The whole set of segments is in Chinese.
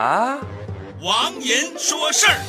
啊，王银说事儿。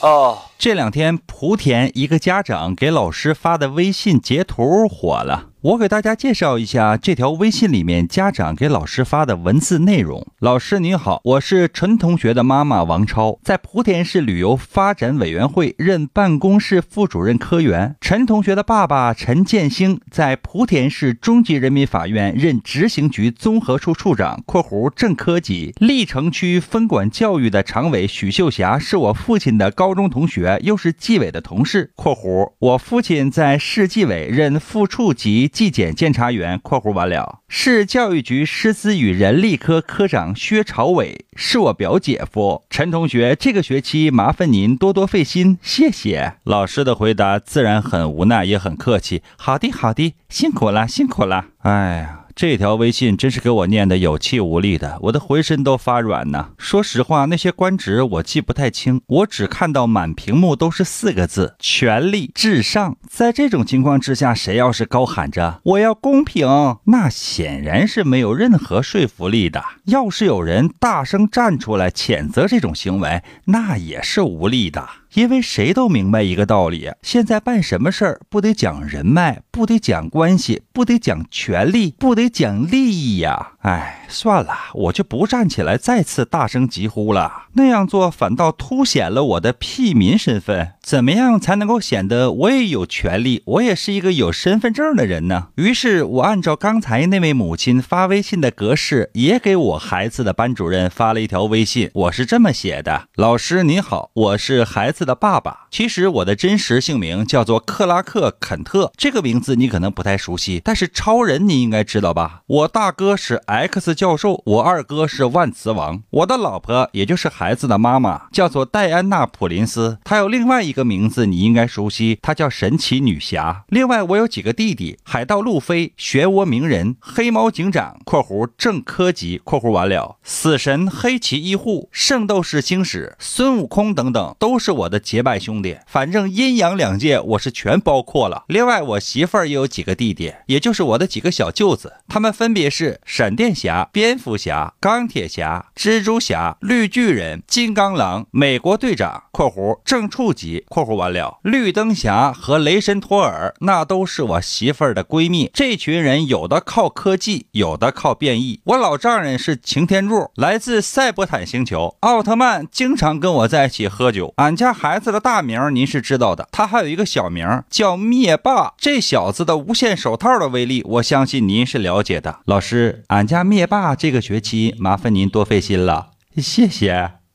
哦，这两天莆田一个家长给老师发的微信截图火了。我给大家介绍一下这条微信里面家长给老师发的文字内容。老师您好，我是陈同学的妈妈王超，在莆田市旅游发展委员会任办公室副主任科员。陈同学的爸爸陈建兴在莆田市中级人民法院任执行局综合处处长（括弧正科级）。历城区分管教育的常委许秀霞是我父亲的高中同学，又是纪委的同事（括弧我父亲在市纪委任副处级）。纪检监察员（括弧完了）市教育局师资与人力科科长薛朝伟是我表姐夫。陈同学，这个学期麻烦您多多费心，谢谢。老师的回答自然很无奈，也很客气。好的，好的，辛苦了，辛苦了。哎呀。这条微信真是给我念的有气无力的，我的浑身都发软呢。说实话，那些官职我记不太清，我只看到满屏幕都是四个字：权力至上。在这种情况之下，谁要是高喊着我要公平，那显然是没有任何说服力的。要是有人大声站出来谴责这种行为，那也是无力的。因为谁都明白一个道理：现在办什么事儿不得讲人脉，不得讲关系，不得讲权力，不得讲利益呀！哎，算了，我就不站起来再次大声疾呼了。那样做反倒凸显了我的屁民身份。怎么样才能够显得我也有权利，我也是一个有身份证的人呢？于是我按照刚才那位母亲发微信的格式，也给我孩子的班主任发了一条微信。我是这么写的：老师您好，我是孩子的爸爸。其实我的真实姓名叫做克拉克·肯特，这个名字你可能不太熟悉，但是超人你应该知道吧？我大哥是 X 教授，我二哥是万磁王，我的老婆也就是孩子的妈妈叫做戴安娜·普林斯，她有另外一。个名字你应该熟悉，她叫神奇女侠。另外，我有几个弟弟：海盗路飞、漩涡鸣人、黑猫警长（括弧正科级）（括弧完了）、死神黑崎一护、圣斗士星矢、孙悟空等等，都是我的结拜兄弟。反正阴阳两界我是全包括了。另外，我媳妇儿也有几个弟弟，也就是我的几个小舅子，他们分别是闪电侠、蝙蝠侠、钢铁侠、蜘蛛侠、绿巨人、金刚狼、美国队长（括弧正处级）。括弧完了，绿灯侠和雷神托尔那都是我媳妇儿的闺蜜。这群人有的靠科技，有的靠变异。我老丈人是擎天柱，来自赛博坦星球。奥特曼经常跟我在一起喝酒。俺家孩子的大名您是知道的，他还有一个小名叫灭霸。这小子的无限手套的威力，我相信您是了解的。老师，俺家灭霸那这个学期麻烦您多费心了，谢谢。